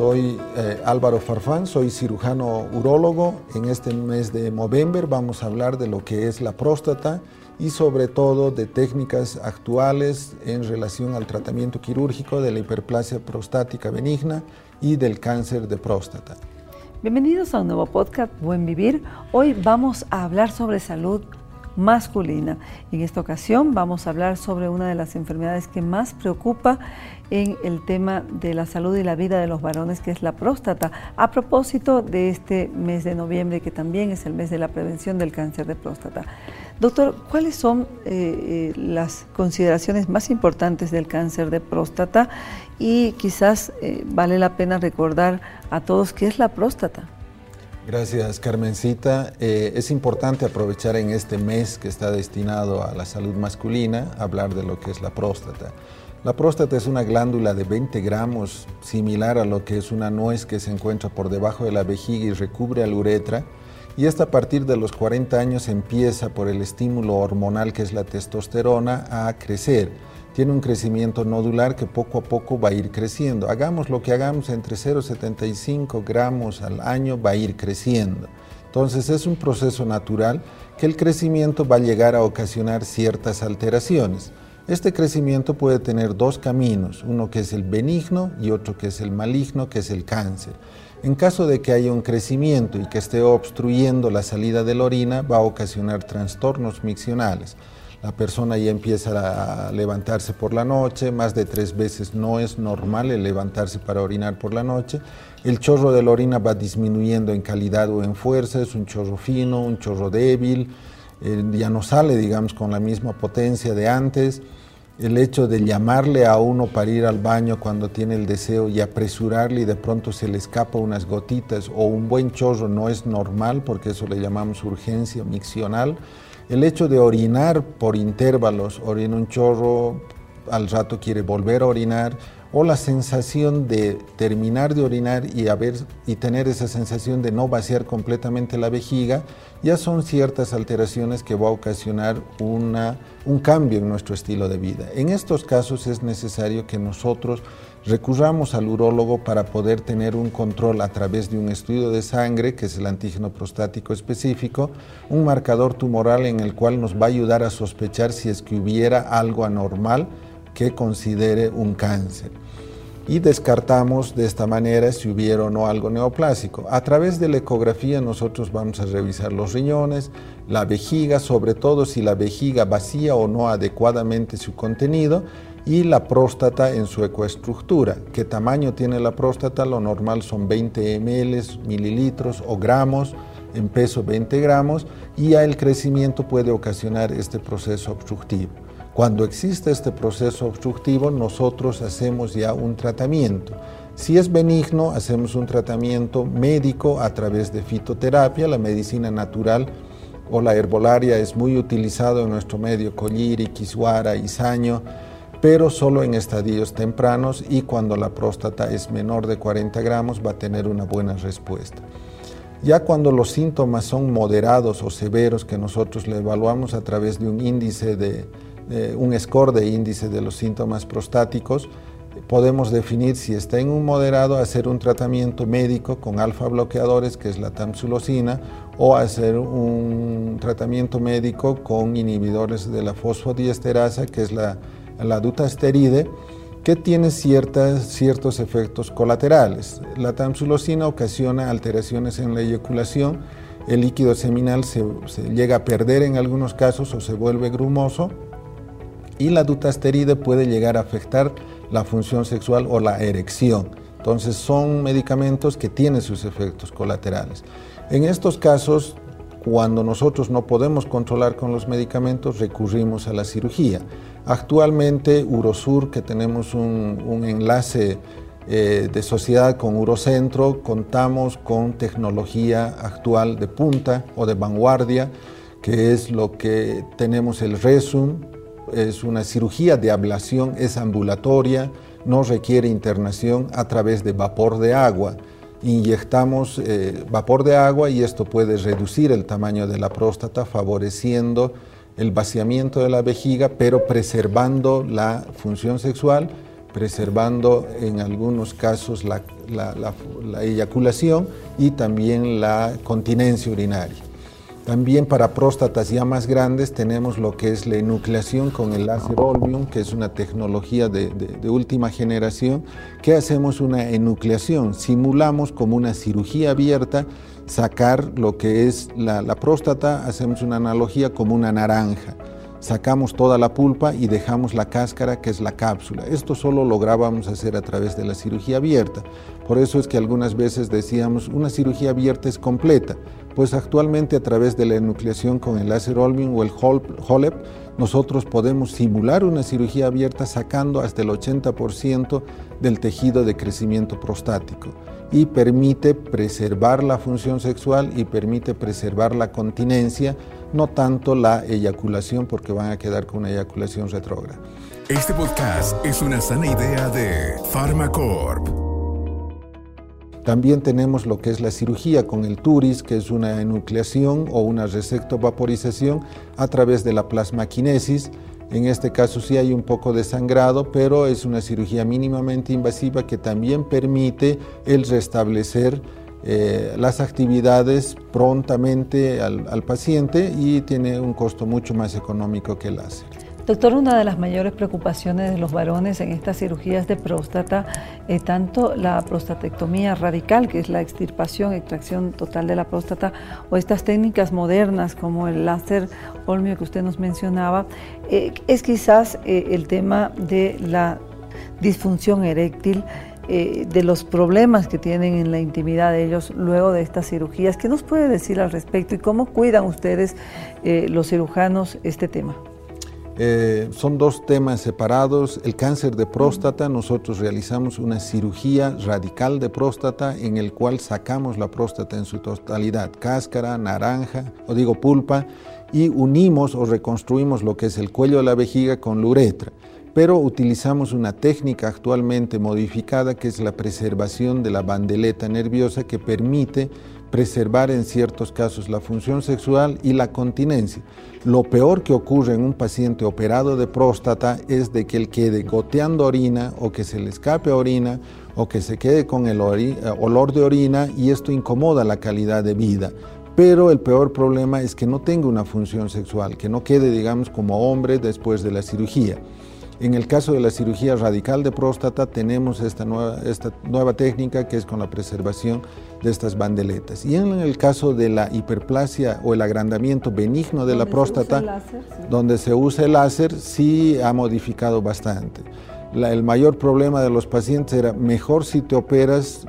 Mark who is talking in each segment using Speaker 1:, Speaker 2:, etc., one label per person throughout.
Speaker 1: Soy eh, Álvaro Farfán, soy cirujano urólogo. En este mes de noviembre vamos a hablar de lo que es la próstata y sobre todo de técnicas actuales en relación al tratamiento quirúrgico de la hiperplasia prostática benigna y del cáncer de próstata.
Speaker 2: Bienvenidos a un nuevo podcast Buen Vivir. Hoy vamos a hablar sobre salud masculina. En esta ocasión vamos a hablar sobre una de las enfermedades que más preocupa en el tema de la salud y la vida de los varones, que es la próstata, a propósito de este mes de noviembre, que también es el mes de la prevención del cáncer de próstata. Doctor, ¿cuáles son eh, eh, las consideraciones más importantes del cáncer de próstata? Y quizás eh, vale la pena recordar a todos qué es la próstata.
Speaker 1: Gracias, Carmencita. Eh, es importante aprovechar en este mes que está destinado a la salud masculina hablar de lo que es la próstata. La próstata es una glándula de 20 gramos, similar a lo que es una nuez que se encuentra por debajo de la vejiga y recubre la uretra. Y esta a partir de los 40 años empieza por el estímulo hormonal que es la testosterona a crecer tiene un crecimiento nodular que poco a poco va a ir creciendo. Hagamos lo que hagamos entre 0,75 gramos al año va a ir creciendo. Entonces es un proceso natural que el crecimiento va a llegar a ocasionar ciertas alteraciones. Este crecimiento puede tener dos caminos, uno que es el benigno y otro que es el maligno, que es el cáncer. En caso de que haya un crecimiento y que esté obstruyendo la salida de la orina, va a ocasionar trastornos miccionales la persona ya empieza a levantarse por la noche, más de tres veces no es normal el levantarse para orinar por la noche. El chorro de la orina va disminuyendo en calidad o en fuerza, es un chorro fino, un chorro débil, eh, ya no sale, digamos, con la misma potencia de antes. El hecho de llamarle a uno para ir al baño cuando tiene el deseo y apresurarle y de pronto se le escapa unas gotitas o un buen chorro no es normal porque eso le llamamos urgencia miccional el hecho de orinar por intervalos, orina un chorro, al rato quiere volver a orinar, o la sensación de terminar de orinar y, haber, y tener esa sensación de no vaciar completamente la vejiga, ya son ciertas alteraciones que va a ocasionar una, un cambio en nuestro estilo de vida. En estos casos es necesario que nosotros recurramos al urólogo para poder tener un control a través de un estudio de sangre, que es el antígeno prostático específico, un marcador tumoral en el cual nos va a ayudar a sospechar si es que hubiera algo anormal que considere un cáncer. Y descartamos de esta manera si hubiera o no algo neoplásico. A través de la ecografía nosotros vamos a revisar los riñones, la vejiga, sobre todo si la vejiga vacía o no adecuadamente su contenido, y la próstata en su ecoestructura. ¿Qué tamaño tiene la próstata? Lo normal son 20 ml, mililitros o gramos, en peso 20 gramos, y ya el crecimiento puede ocasionar este proceso obstructivo. Cuando existe este proceso obstructivo, nosotros hacemos ya un tratamiento. Si es benigno, hacemos un tratamiento médico a través de fitoterapia, la medicina natural o la herbolaria es muy utilizado en nuestro medio, colliri, quisuara, isaño, pero solo en estadios tempranos y cuando la próstata es menor de 40 gramos va a tener una buena respuesta. Ya cuando los síntomas son moderados o severos, que nosotros le evaluamos a través de un índice de, un score de índice de los síntomas prostáticos, podemos definir si está en un moderado, hacer un tratamiento médico con alfa bloqueadores, que es la tamsulosina, o hacer un tratamiento médico con inhibidores de la fosfodiesterasa, que es la la dutasteride, que tiene ciertas, ciertos efectos colaterales. La tamsulosina ocasiona alteraciones en la eyaculación, el líquido seminal se, llega a perder en algunos casos o se vuelve grumoso y la dutasteride puede llegar a afectar la función sexual o la erección. Entonces son medicamentos que tienen sus efectos colaterales. En estos casos, cuando nosotros no podemos controlar con los medicamentos, recurrimos a la cirugía. Actualmente Urosur, que tenemos un, enlace eh, de sociedad con Urocentro, contamos con tecnología actual de punta o de vanguardia, que es lo que tenemos el Resum, es una cirugía de ablación, es ambulatoria, no requiere internación a través de vapor de agua. Inyectamos eh, vapor de agua y esto puede reducir el tamaño de la próstata, favoreciendo el vaciamiento de la vejiga, pero preservando la función sexual, preservando en algunos casos la eyaculación y también la continencia urinaria. También para próstatas ya más grandes tenemos lo que es la enucleación con el láser Olbium, que es una tecnología de, última generación, que hacemos una enucleación, simulamos como una cirugía abierta sacar lo que es la próstata, hacemos una analogía como una naranja sacamos toda la pulpa y dejamos la cáscara que es la cápsula. Esto solo lográbamos hacer a través de la cirugía abierta. Por eso es que algunas veces decíamos una cirugía abierta es completa, pues actualmente a través de la enucleación con el láser Olmin o el HOLEP, nosotros podemos simular una cirugía abierta sacando hasta el 80% del tejido de crecimiento prostático y permite preservar la función sexual y permite preservar la continencia, no tanto la eyaculación porque van a quedar con una eyaculación retrógrada.
Speaker 3: Este podcast es una sana idea de Pharmacorp.
Speaker 1: También tenemos lo que es la cirugía con el TURIS, que es una enucleación o una resectovaporización a través de la plasmaquinesis. En este caso sí hay un poco de sangrado, pero es una cirugía mínimamente invasiva que también permite el restablecer eh, las actividades prontamente al, paciente y tiene un costo mucho más económico que el láser.
Speaker 2: Doctor, una de las mayores preocupaciones de los varones en estas cirugías de próstata es tanto la prostatectomía radical, que es la extirpación, extracción total de la próstata, o estas técnicas modernas como el láser olmio que usted nos mencionaba, eh, es quizás eh, el tema de la disfunción eréctil. Eh, de los problemas que tienen en la intimidad de ellos luego de estas cirugías. ¿Qué nos puede decir al respecto y cómo cuidan ustedes, los cirujanos, este tema?
Speaker 1: Eh, son dos temas separados. El cáncer de próstata, nosotros realizamos una cirugía radical de próstata en el cual sacamos la próstata en su totalidad, cáscara, naranja, o digo pulpa, y unimos o reconstruimos lo que es el cuello de la vejiga con la uretra. Pero utilizamos una técnica actualmente modificada que es la preservación de la bandeleta nerviosa que permite preservar en ciertos casos la función sexual y la continencia. Lo peor que ocurre en un paciente operado de próstata es de que él quede goteando orina o que se le escape orina o que se quede con el eh, olor de orina y esto incomoda la calidad de vida. Pero el peor problema es que no tenga una función sexual, que no quede, digamos, como hombre después de la cirugía. En el caso de la cirugía radical de próstata tenemos esta nueva, esta nueva técnica que es con la preservación de estas bandeletas. Y en el caso de la hiperplasia o el agrandamiento benigno de la próstata, donde se usa el láser, sí ha modificado bastante. el mayor problema de los pacientes era mejor si te operas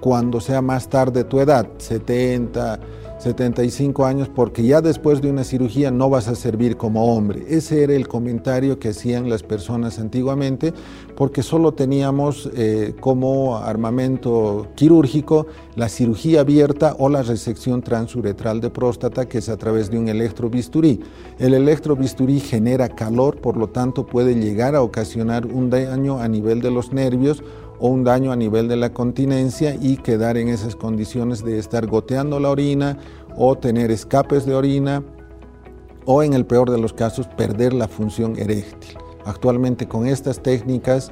Speaker 1: cuando sea más tarde tu edad, 70, 75 años porque ya después de una cirugía no vas a servir como hombre. Ese era el comentario que hacían las personas antiguamente porque solo teníamos eh, como armamento quirúrgico la cirugía abierta o la resección transuretral de próstata que es a través de un electrobisturí. El electrobisturí genera calor, por lo tanto puede llegar a ocasionar un daño a nivel de los nervios o un daño a nivel de la continencia y quedar en esas condiciones de estar goteando la orina o tener escapes de orina o en el peor de los casos perder la función eréctil. Actualmente con estas técnicas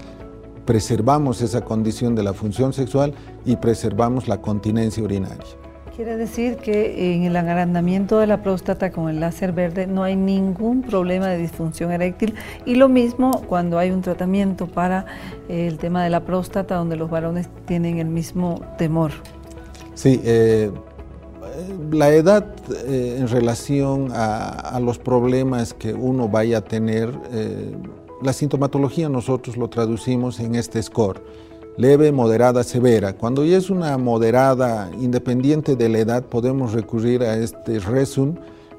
Speaker 1: preservamos esa condición de la función sexual y preservamos la continencia urinaria.
Speaker 2: Quiere decir que en el agrandamiento de la próstata con el láser verde no hay ningún problema de disfunción eréctil y lo mismo cuando hay un tratamiento para el tema de la próstata donde los varones tienen el mismo temor.
Speaker 1: Sí, eh, la edad eh, en relación a, los problemas que uno vaya a tener, eh, la sintomatología nosotros lo traducimos en este score leve, moderada, severa. Cuando ya es una moderada, independiente de la edad, podemos recurrir a este resum,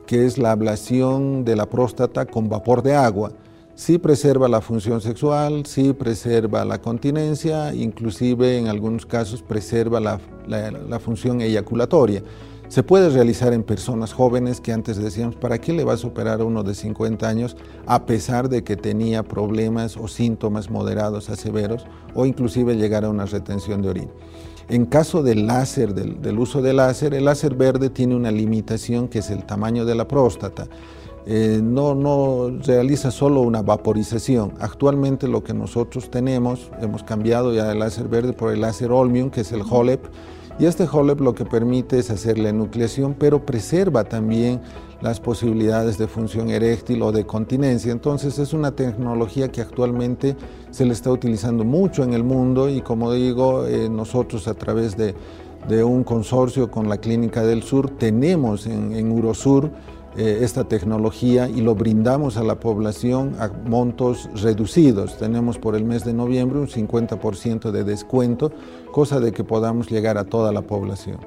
Speaker 1: que es la ablación de la próstata con vapor de agua. Sí preserva la función sexual, sí preserva la continencia, inclusive en algunos casos preserva la, la función eyaculatoria. Se puede realizar en personas jóvenes que antes decíamos, ¿para qué le vas a operar a uno de 50 años a pesar de que tenía problemas o síntomas moderados a severos o inclusive llegar a una retención de orina? En caso del láser, del, uso del láser, el láser verde tiene una limitación que es el tamaño de la próstata. Eh, no, no realiza solo una vaporización. Actualmente lo que nosotros tenemos, hemos cambiado ya el láser verde por el láser Olmium, que es el HOLEP, y este HOLEP lo que permite es hacer la enucleación, pero preserva también las posibilidades de función eréctil o de continencia. Entonces es una tecnología que actualmente se le está utilizando mucho en el mundo y como digo, eh, nosotros a través de, un consorcio con la Clínica del Sur tenemos en, en Urosur eh, esta tecnología y lo brindamos a la población a montos reducidos. Tenemos por el mes de noviembre un 50% de descuento, cosa de que podamos llegar a toda la población.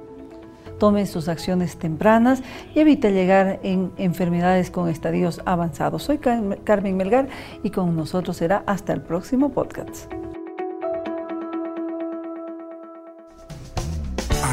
Speaker 2: Tome sus acciones tempranas y evite llegar en enfermedades con estadios avanzados. Soy Carmen Melgar y con nosotros será hasta el próximo podcast.